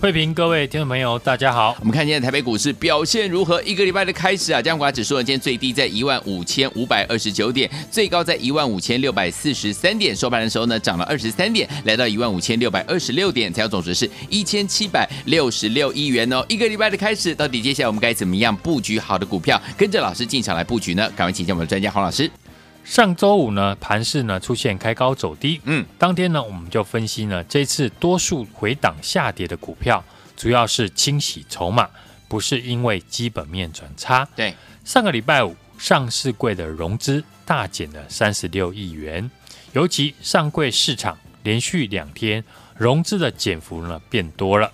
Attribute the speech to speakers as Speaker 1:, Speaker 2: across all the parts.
Speaker 1: 慧平，各位听众朋友，大家好。
Speaker 2: 我们看今天台北股市表现如何？一个礼拜的开始啊，加权指数呢，今天最低在一万五千五百二十九点，最高在一万五千六百四十三点，收盘的时候呢，涨了二十三点，来到一万五千六百二十六点，成交总值是一千七百六十六亿元哦。一个礼拜的开始，到底接下来我们该怎么样布局好的股票，跟着老师进场来布局呢？赶快请教我们的专家黄老师。
Speaker 1: 上周五呢，盘市呢出现开高走低，嗯，当天呢，我们就分析呢，这次多数回档下跌的股票，主要是清洗筹码，不是因为基本面转差。
Speaker 2: 对，
Speaker 1: 上个礼拜五上市柜的融资大减了三十六亿元，尤其上柜市场连续两天融资的减幅呢变多了。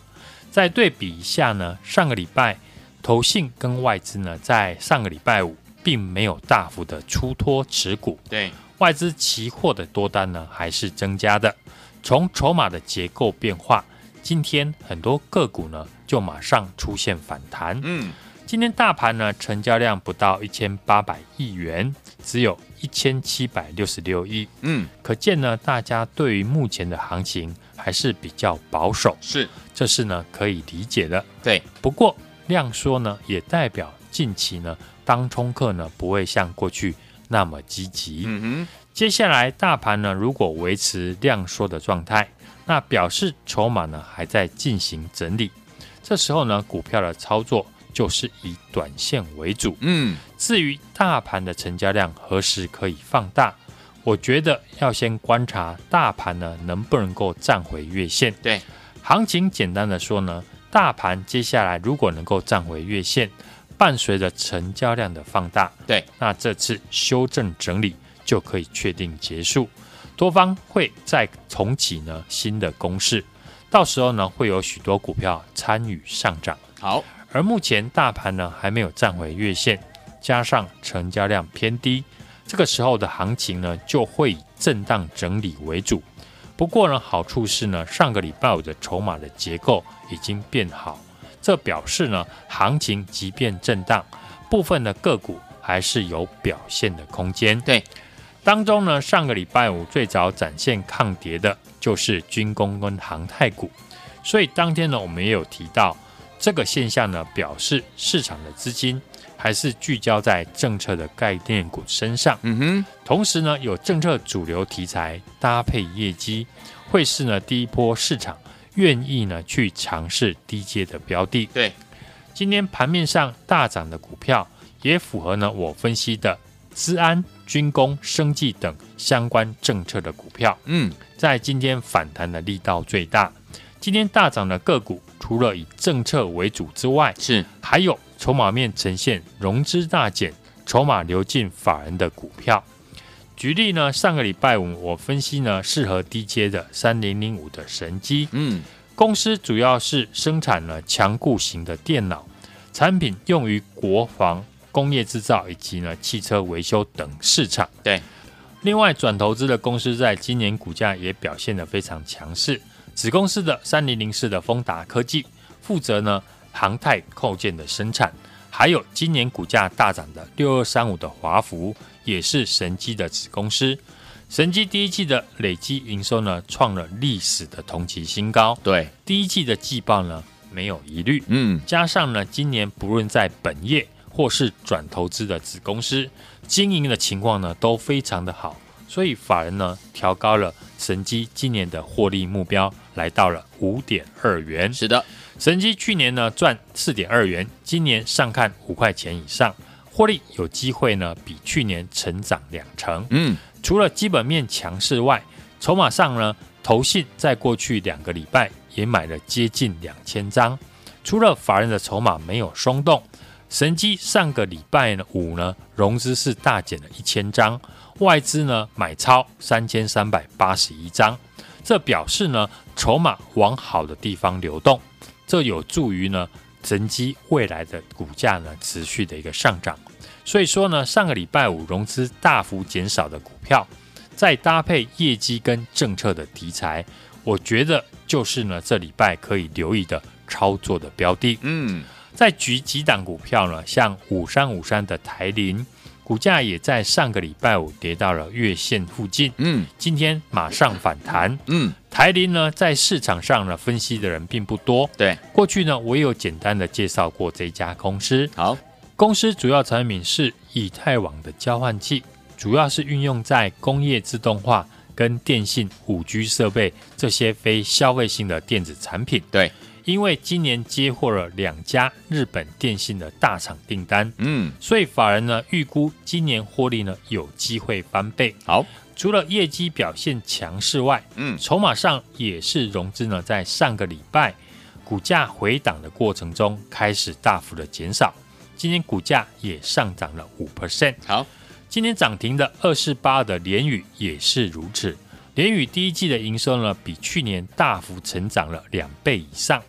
Speaker 1: 再对比一下呢，上个礼拜投信跟外资呢，在上个礼拜五。并没有大幅的出脱持股，
Speaker 2: 对
Speaker 1: 外资期货的多单呢还是增加的。从筹码的结构变化，今天很多个股呢就马上出现反弹。嗯，今天大盘呢成交量不到一千八百亿元，只有一千七百六十六亿。嗯，可见呢大家对于目前的行情还是比较保守，
Speaker 2: 是，
Speaker 1: 这是呢可以理解的。
Speaker 2: 对，
Speaker 1: 不过量缩呢也代表近期呢。当冲客呢不会像过去那么积极。嗯哼，接下来大盘呢如果维持量缩的状态，那表示筹码呢还在进行整理。这时候呢股票的操作就是以短线为主。嗯，至于大盘的成交量何时可以放大，我觉得要先观察大盘呢能不能够站回月线。
Speaker 2: 对，
Speaker 1: 行情简单的说呢，大盘接下来如果能够站回月线。伴随着成交量的放大，
Speaker 2: 对，
Speaker 1: 那这次修正整理就可以确定结束，多方会再重启呢新的攻势，到时候呢会有许多股票参与上涨。
Speaker 2: 好，
Speaker 1: 而目前大盘呢还没有站回月线，加上成交量偏低，这个时候的行情呢就会以震荡整理为主。不过呢好处是呢上个礼拜五的筹码的结构已经变好。这表示呢，行情即便震荡，部分的个股还是有表现的空间。
Speaker 2: 对，
Speaker 1: 当中呢，上个礼拜五最早展现抗跌的就是军工跟航太股，所以当天呢，我们也有提到这个现象呢，表示市场的资金还是聚焦在政策的概念股身上。嗯哼，同时呢，有政策主流题材搭配业绩，会是呢第一波市场。愿意呢去尝试低阶的标的。
Speaker 2: 对，
Speaker 1: 今天盘面上大涨的股票，也符合呢我分析的资安、军工、生技等相关政策的股票。嗯，在今天反弹的力道最大。今天大涨的个股，除了以政策为主之外，
Speaker 2: 是还
Speaker 1: 有筹码面呈现融资大减、筹码流进法人的股票。举例呢，上个礼拜五我分析呢，适合低阶的三零零五的神机，嗯，公司主要是生产了强固型的电脑产品，用于国防、工业制造以及呢汽车维修等市场。
Speaker 2: 对，
Speaker 1: 另外转投资的公司在今年股价也表现得非常强势，子公司的三零零四的丰达科技负责呢航太构件的生产，还有今年股价大涨的六二三五的华孚。也是神机的子公司，神机第一季的累计营收呢创了历史的同期新高。
Speaker 2: 对，
Speaker 1: 第一季的季报呢没有疑虑。嗯，加上呢今年不论在本业或是转投资的子公司经营的情况呢都非常的好，所以法人呢调高了神机今年的获利目标，来到了五点二元。
Speaker 2: 是的，
Speaker 1: 神机去年呢赚四点二元，今年上看五块钱以上。获利有机会呢，比去年成长两成。嗯，除了基本面强势外，筹码上呢，投信在过去两个礼拜也买了接近两千张。除了法人的筹码没有松动，神机上个礼拜呢五呢，融资是大减了一千张，外资呢买超三千三百八十一张，这表示呢筹码往好的地方流动，这有助于呢神机未来的股价呢持续的一个上涨。所以说呢，上个礼拜五融资大幅减少的股票，再搭配业绩跟政策的题材，我觉得就是呢这礼拜可以留意的操作的标的。嗯，再举几档股票呢，像五三五三的台铃，股价也在上个礼拜五跌到了月线附近。嗯，今天马上反弹。嗯，台铃呢在市场上呢分析的人并不多。
Speaker 2: 对，
Speaker 1: 过去呢我也有简单的介绍过这家公司。
Speaker 2: 好。
Speaker 1: 公司主要产品是以太网的交换器，主要是运用在工业自动化跟电信、五 G 设备这些非消费性的电子产品。
Speaker 2: 对，
Speaker 1: 因为今年接获了两家日本电信的大厂订单，嗯，所以法人呢预估今年获利呢有机会翻倍。
Speaker 2: 好，
Speaker 1: 除了业绩表现强势外，嗯，筹码上也是融资呢在上个礼拜股价回档的过程中开始大幅的减少。今天股价也上涨了五 percent。
Speaker 2: 好，
Speaker 1: 今天涨停的二四八的联宇也是如此。联宇第一季的营收呢，比去年大幅成长了两倍以上。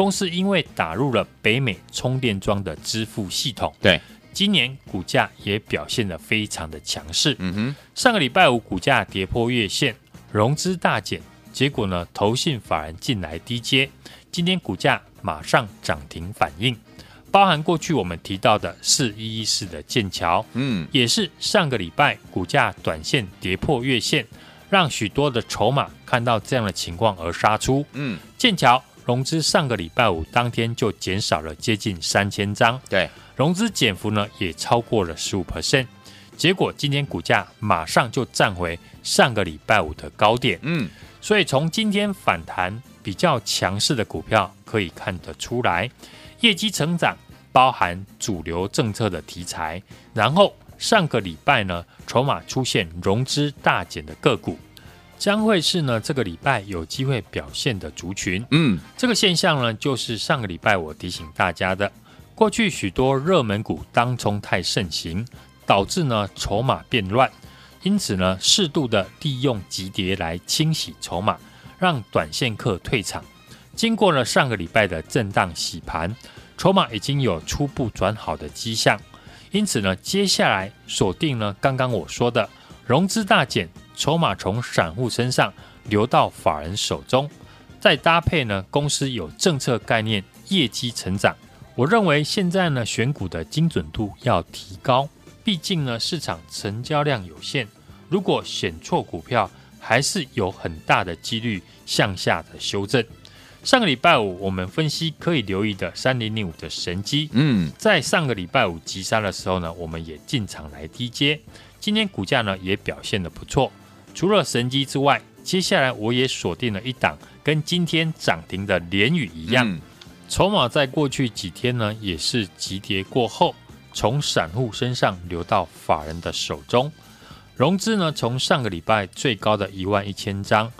Speaker 1: 公司因为打入了北美充电桩的支付系统，
Speaker 2: 对，
Speaker 1: 今年股价也表现得非常的强势。嗯哼，上个礼拜五股价跌破月线，融资大减，结果呢，投信法人进来低接，今天股价马上涨停反应。包含过去我们提到的四一一四的剑桥，嗯，也是上个礼拜股价短线跌破月线，让许多的筹码看到这样的情况而杀出，嗯，剑桥融资上个礼拜五当天就减少了接近三千张，
Speaker 2: 对，
Speaker 1: 融资减幅呢也超过了十五。percent，结果今天股价马上就站回上个礼拜五的高点，嗯，所以从今天反弹比较强势的股票可以看得出来。业绩成长包含主流政策的题材，然后上个礼拜呢，筹码出现融资大减的个股，将会是呢这个礼拜有机会表现的族群。嗯，这个现象呢，就是上个礼拜我提醒大家的，过去许多热门股当冲太盛行，导致呢筹码变乱，因此呢适度的利用急跌来清洗筹码，让短线客退场。经过了上个礼拜的震荡洗盘，筹码已经有初步转好的迹象，因此呢，接下来锁定呢刚刚我说的融资大减，筹码从散户身上流到法人手中，再搭配呢公司有政策概念、业绩成长，我认为现在呢选股的精准度要提高，毕竟呢市场成交量有限，如果选错股票，还是有很大的几率向下的修正。上个礼拜五，我们分析可以留意的三零零五的神机，嗯，在上个礼拜五急杀的时候呢，我们也进场来低接。今天股价呢也表现的不错。除了神机之外，接下来我也锁定了一档跟今天涨停的联宇一样，嗯、筹码在过去几天呢也是急跌过后，从散户身上流到法人的手中，融资呢从上个礼拜最高的一万一千张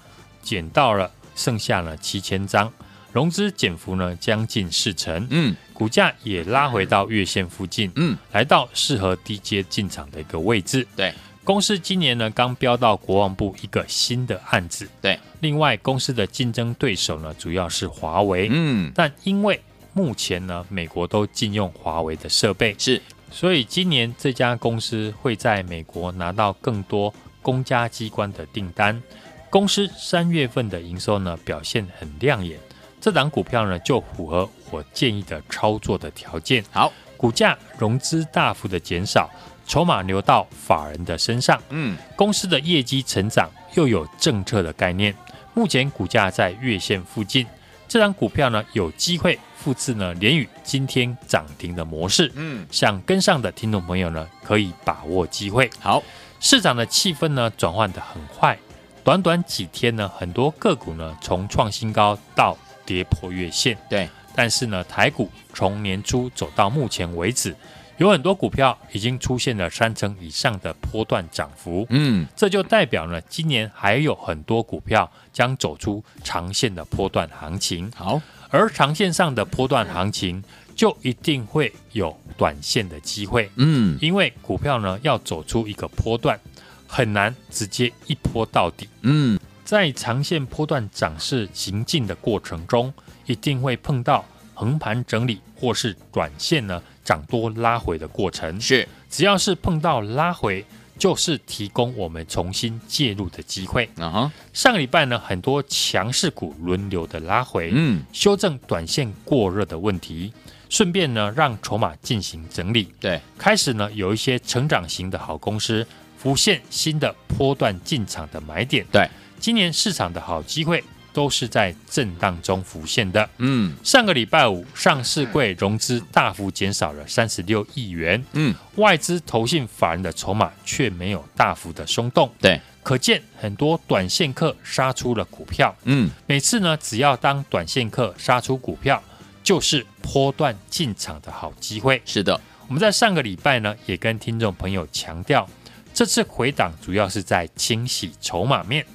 Speaker 1: 减到了。剩下了七千张，融资减幅呢将近四成，嗯，股价也拉回到月线附近，嗯，来到适合低阶进场的一个位置。
Speaker 2: 对，
Speaker 1: 公司今年呢刚标到国防部一个新的案子，
Speaker 2: 对。
Speaker 1: 另外，公司的竞争对手呢主要是华为，嗯，但因为目前呢美国都禁用华为的设备，
Speaker 2: 是，
Speaker 1: 所以今年这家公司会在美国拿到更多公家机关的订单。公司三月份的营收呢表现很亮眼，这档股票呢就符合我建议的操作的条件。
Speaker 2: 好，
Speaker 1: 股价融资大幅的减少，筹码流到法人的身上。嗯，公司的业绩成长又有政策的概念，目前股价在月线附近，这张股票呢有机会复制呢连宇今天涨停的模式。嗯，想跟上的听众朋友呢可以把握机会。
Speaker 2: 好，
Speaker 1: 市场的气氛呢转换的很快。短短几天呢，很多个股呢从创新高到跌破月线。
Speaker 2: 对，
Speaker 1: 但是呢，台股从年初走到目前为止，有很多股票已经出现了三成以上的波段涨幅。嗯，这就代表呢，今年还有很多股票将走出长线的波段行情。
Speaker 2: 好，
Speaker 1: 而长线上的波段行情，就一定会有短线的机会。
Speaker 2: 嗯，
Speaker 1: 因为股票呢要走出一个波段，很难直接一波到底。
Speaker 2: 嗯，
Speaker 1: 在长线波段涨势行进的过程中，一定会碰到横盘整理或是短线呢涨多拉回的过程。
Speaker 2: 是，
Speaker 1: 只要是碰到拉回，就是提供我们重新介入的机会。
Speaker 2: 啊哈，
Speaker 1: 上个礼拜呢，很多强势股轮流的拉回，
Speaker 2: 嗯，
Speaker 1: 修正短线过热的问题，顺便呢让筹码进行整理。
Speaker 2: 对，
Speaker 1: 开始呢有一些成长型的好公司浮现新的波段进场的买点。
Speaker 2: 对，
Speaker 1: 今年市场的好机会都是在震荡中浮现的。
Speaker 2: 嗯。
Speaker 1: 上个礼拜五，上市柜融资大幅减少了三十六亿元，
Speaker 2: 嗯，
Speaker 1: 外资投信法人的筹码却没有大幅的松动，
Speaker 2: 对，
Speaker 1: 可见很多短线客杀出了股票。
Speaker 2: 嗯，
Speaker 1: 每次呢，只要当短线客杀出股票，就是波段进场的好机会。
Speaker 2: 是的，
Speaker 1: 我们在上个礼拜呢，也跟听众朋友强调，这次回档主要是在清洗筹码面，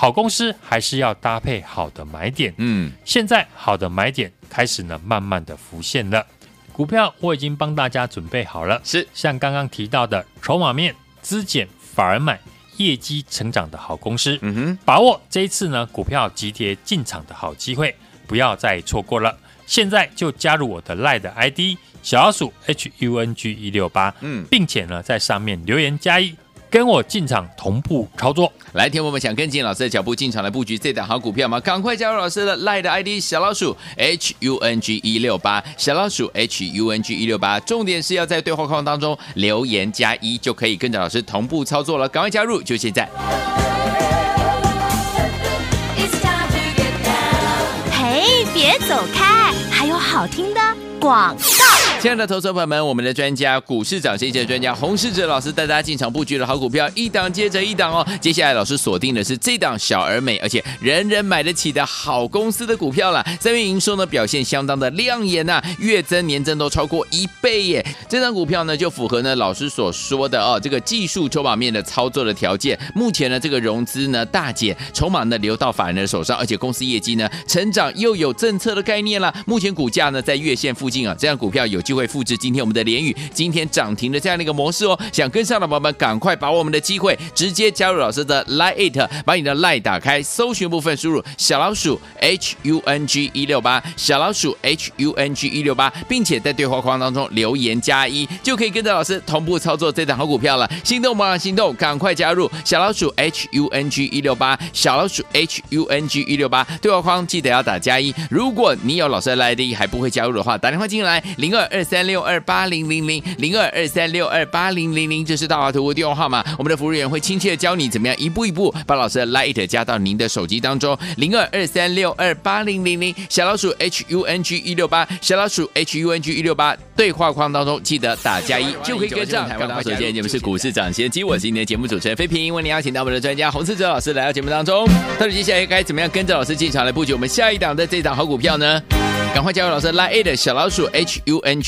Speaker 1: 好公司还是要搭配好的买点。
Speaker 2: 嗯，
Speaker 1: 现在好的买点开始呢，慢慢的浮现了。股票我已经帮大家准备好了，
Speaker 2: 是。
Speaker 1: 像刚刚提到的筹码面、资减、反而买、业绩成长的好公司，
Speaker 2: 嗯哼，
Speaker 1: 把握这一次呢股票急跌进场的好机会，不要再错过了。现在就加入我的 LINE 的 ID 小老鼠 H U N G 一六八，
Speaker 2: 嗯。
Speaker 1: 并且呢在上面留言加一，跟我进场同步操作。
Speaker 2: 来，听我们想跟进老师的脚步进场来布局这档好股票吗？赶快加入老师的 Line 的 ID 小老鼠 H U N G 一六八，小老鼠 H U N G 一六八，重点是要在对话框当中留言加一，就可以跟着老师同步操作了。赶快加入，就现在。
Speaker 3: 嘿，别走开，还有好听的广告。
Speaker 2: 亲爱的投资朋友们，我们的专家股市涨先机的专家洪世哲老师带大家进场布局的好股票，一档接着一档哦。接下来老师锁定的是这档小而美，而且人人买得起的好公司的股票了。三月营收呢表现相当的亮眼呐、月增年增都超过一倍耶。这档股票呢就符合呢老师所说的哦，这个技术筹码面的操作的条件。目前呢这个融资呢大减，筹码呢流到法人的手上，而且公司业绩呢成长又有政策的概念了。目前股价呢在月线附近啊，这样股票有机会复制今天我们的联宇今天涨停的这样的一个模式哦。想跟上的宝宝们，赶快把握我们的机会，直接加入老师的 Line It，把你的 Line 打开，搜寻部分输入小老鼠 H U N G 一六八，小老鼠 H U N G 一六八，并且在对话框当中留言加一，就可以跟着老师同步操作这档好股票了。心动吗？心动，赶快加入小老鼠 H U N G 一六八，小老鼠 H U N G 一六八，对话框记得要打加一。如果你有老师的 ID 还不会加入的话，打电话进来零二二三六二八零零零零二二三六二八零零零，这是大华图的电话号码。我们的服务员会亲切的教你怎么样一步一步把老师的 Lite 加到您的手机当中。零二二三六二八零零零，小老鼠 H U N G 一六八，小老鼠 H U N G 一六八，对话框当中记得打加一，就可以跟上台湾大首先节目是股市涨先机，我是今天的节目主持人飞平，为您邀请到我们的专家洪思哲老师来到节目当中。到底接下来该怎么样跟着老师进场来布局我们下一档的这档好股票呢？赶快加入老师 Light，小老鼠 H U N G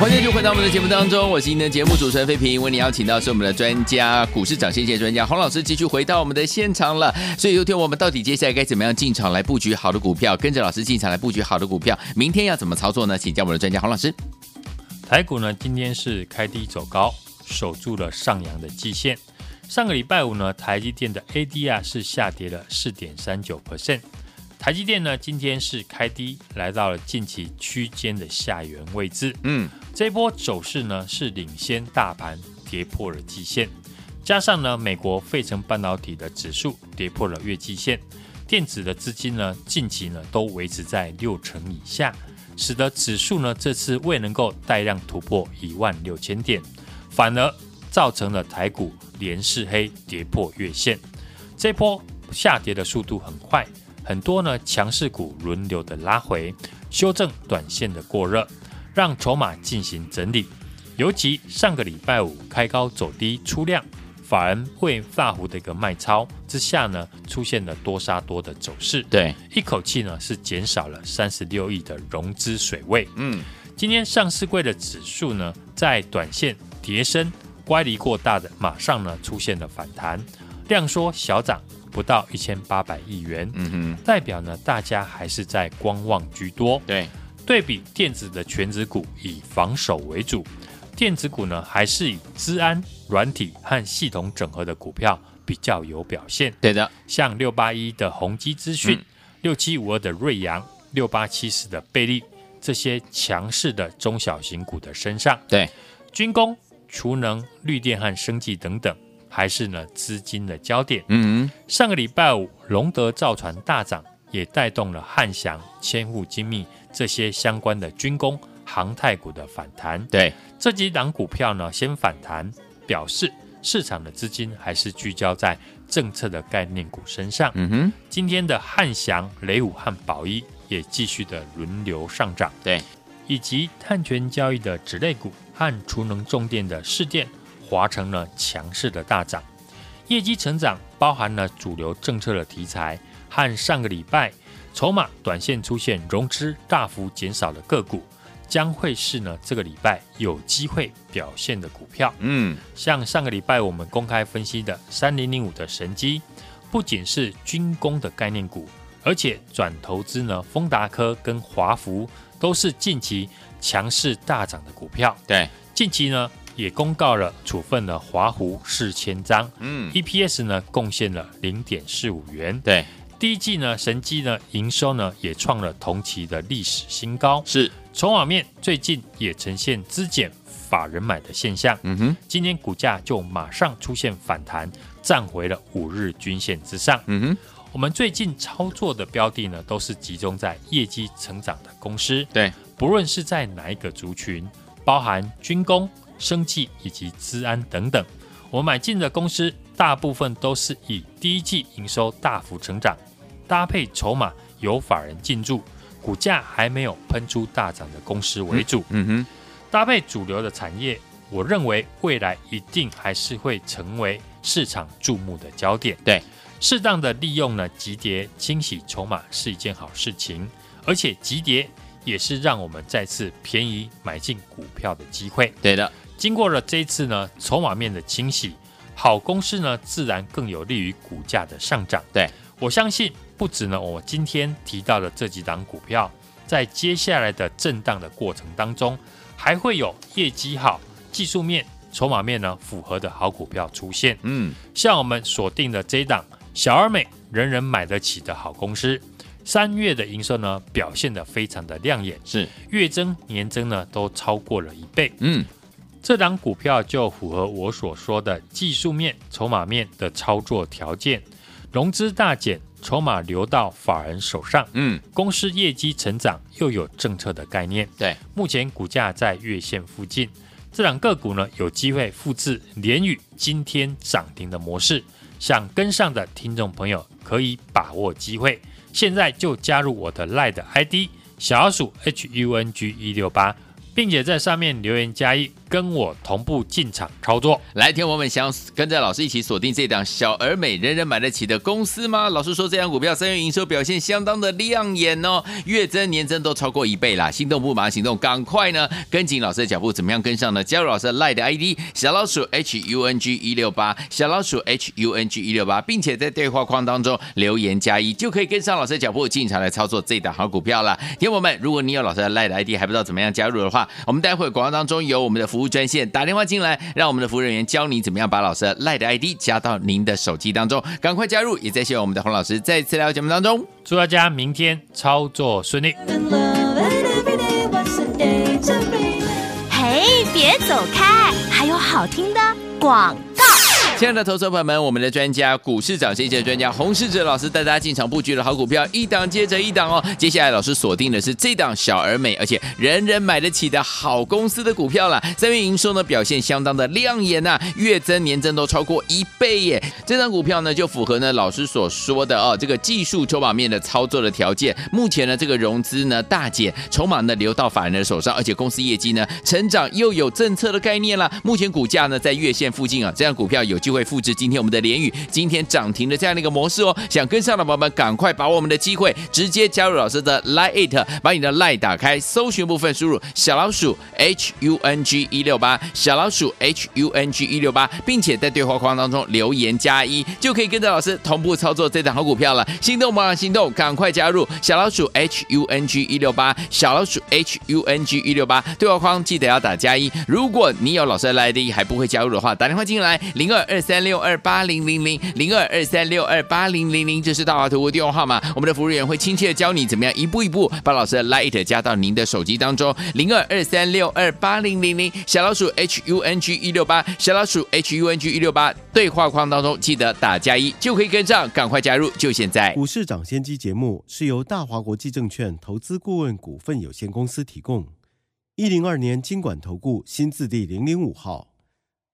Speaker 2: 欢迎就回到我们的节目当中，我是今天的节目主持人费平，为你邀请到是我们的专家股市涨先机专家洪老师，继续回到我们的现场了。所以，有天我们到底接下来该怎么样进场来布局好的股票，跟着老师进场来布局好的股票，明天要怎么操作呢？请教我们的专家洪老师。
Speaker 1: 台股呢，今天是开低走高，守住了上扬的季线。上个礼拜五呢，台积电的 ADR 是下跌了四点三九 percent。台积电呢，今天是开低，来到了近期区间的下缘位置。
Speaker 2: 嗯，
Speaker 1: 这波走势呢，是领先大盘跌破了季线，加上呢，美国费城半导体的指数跌破了月季线，电子的资金呢，近期呢都维持在六成以下，使得指数呢这次未能够带量突破一万六千点，反而造成了台股连四黑跌破月线。这波下跌的速度很快，很多呢强势股轮流的拉回，修正短线的过热，让筹码进行整理。尤其上个礼拜五开高走低出量，法人会大幅的一个卖超之下呢，出现了多杀多的走势。
Speaker 2: 对，
Speaker 1: 一口气呢是减少了三十六亿的融资水位。
Speaker 2: 嗯，
Speaker 1: 今天上市柜的指数呢，在短线跌升、乖离过大的，马上呢出现了反弹，量缩小涨不到一千八百亿元。
Speaker 2: 嗯哼，
Speaker 1: 代表呢大家还是在观望居多。
Speaker 2: 对，
Speaker 1: 对比电子的全指股以防守为主，电子股呢，还是以资安、软体和系统整合的股票比较有表现。
Speaker 2: 对的，
Speaker 1: 像六八一的宏基资讯、六七五二的瑞阳、六八七四的贝利这些强势的中小型股的身上。
Speaker 2: 对，
Speaker 1: 军工、储能、绿电和生技等等，还是呢资金的焦点。
Speaker 2: 嗯，
Speaker 1: 上个礼拜五，龙德造船大涨，也带动了汉翔、千户精密这些相关的军工、航太股的反弹。
Speaker 2: 对，
Speaker 1: 这几档股票呢，先反弹，表示市场的资金还是聚焦在政策的概念股身上。
Speaker 2: 嗯哼，
Speaker 1: 今天的汉翔、雷武和宝一也继续的轮流上涨。
Speaker 2: 对，
Speaker 1: 以及碳权交易的纸类股和储能重电的市电、华城呢，强势的大涨。业绩成长包含了主流政策的题材和上个礼拜筹码短线出现融资大幅减少的个股，将会是呢这个礼拜有机会表现的股票。
Speaker 2: 嗯，
Speaker 1: 像上个礼拜我们公开分析的三零零五的神机，不仅是军工的概念股，而且转投资呢丰达科跟华孚都是近期强势大涨的股票。
Speaker 2: 对，
Speaker 1: 近期呢。也公告了处分了华湖四千张，
Speaker 2: 嗯
Speaker 1: ，EPS 呢贡献了零点四五元。
Speaker 2: 对，
Speaker 1: 第一季呢，神机呢营收呢也创了同期的历史新高。
Speaker 2: 是，
Speaker 1: 筹码面最近也呈现资减法人买的现象。
Speaker 2: 嗯哼，
Speaker 1: 今天股价就马上出现反弹，站回了五日均线之上。
Speaker 2: 嗯哼，
Speaker 1: 我们最近操作的标的呢，都是集中在业绩成长的公司。
Speaker 2: 对，
Speaker 1: 不论是在哪一个族群，包含军工。生技以及资安等等，我买进的公司大部分都是以第一季营收大幅成长，搭配筹码由法人进驻，股价还没有喷出大涨的公司为主。
Speaker 2: 嗯哼，
Speaker 1: 搭配主流的产业，我认为未来一定还是会成为市场注目的焦点。
Speaker 2: 对，
Speaker 1: 适当的利用呢急跌清洗筹码是一件好事情，而且急跌也是让我们再次便宜买进股票的机会。
Speaker 2: 对的。
Speaker 1: 经过了这一次呢，筹码面的清洗，好公司呢，自然更有利于股价的上涨。
Speaker 2: 对，我
Speaker 1: 相信，不止呢，我今天提到的这几档股票，在接下来的震荡的过程当中，还会有业绩好、技术面、筹码面呢符合的好股票出现。
Speaker 2: 嗯，
Speaker 1: 像我们锁定的这一档小而美，人人买得起的好公司，三月的营收呢表现得非常的亮眼，
Speaker 2: 是
Speaker 1: 月增、年增呢都超过了一倍。
Speaker 2: 嗯。
Speaker 1: 这档股票就符合我所说的技术面、筹码面的操作条件，融资大减，筹码流到法人手上。嗯，公司业绩成长又有政策的概念。
Speaker 2: 对，
Speaker 1: 目前股价在月线附近，这档个股呢有机会复制联宇今天涨停的模式。想跟上的听众朋友可以把握机会，现在就加入我的 LINE ID 小老鼠 H U N G 一六八。并且在上面留言加一，跟我同步进场操作。
Speaker 2: 来，听我们想跟着老师一起锁定这档小而美、人人买得起的公司吗？老师说这档股票三月营收表现相当的亮眼哦，月增、年增都超过一倍啦。心动不马上行动，赶快呢跟紧老师的脚步，怎么样跟上呢？加入老师的 LINE ID 小老鼠 H U N G 一六八，小老鼠 H U N G 一六八，并且在对话框当中留言加一，就可以跟上老师的脚步进场来操作这档好股票了。听我们，如果你有老师的 LINE ID 还不知道怎么样加入的话，我们待会广告当中有我们的服务专线，打电话进来，让我们的服务人员教你怎么样把老师的 ID 加到您的手机当中，赶快加入！也在希望我们的洪老师再次来到节目当中，
Speaker 1: 祝大家明天操作顺利。
Speaker 3: 嘿，别走开，还有好听的广告。
Speaker 2: 亲爱的投资朋友们，我们的专家股市涨先机的专家洪世哲老师带大家进场布局的好股票，一档接着一档哦。接下来老师锁定的是这档小而美，而且人人买得起的好公司的股票了。三月营收呢表现相当的亮眼呐、月增年增都超过一倍耶。这张股票呢就符合呢老师所说的哦，这个技术筹码面的操作的条件。目前呢这个融资呢大减，筹码呢流到法人的手上，而且公司业绩呢成长又有政策的概念了。目前股价呢在月线附近啊，这样股票有。就会复制今天我们的联宇今天涨停的这样的一个模式哦。想跟上的宝宝们，赶快把握我们的机会，直接加入老师的 Line It，把你的 Line 打开，搜寻部分输入小老鼠 H U N G 一六八，小老鼠 H U N G 一六八，并且在对话框当中留言加一，就可以跟着老师同步操作这档好股票了。心动吗？心动，赶快加入小老鼠 H U N G 一六八，小老鼠 H U N G 一六八，对话框记得要打加一。如果你有老师的 Line 还不会加入的话，打电话进来零二二三六二八零零零零二二三六二八零零零，这是大华图的电话号码，我们的服务员会亲切的教你怎么样一步一步把老师的 Light 加到您的手机当中，零二二三六二八零零零，小老鼠 H U N G 一六八，小老鼠 H U N G 一六八，对话框当中记得打加一就可以跟上，赶快加入，就现在。
Speaker 4: 股市涨先机节目是由大华国际证券投资顾问股份有限公司提供，一零二年金管投顾新字第零零五号。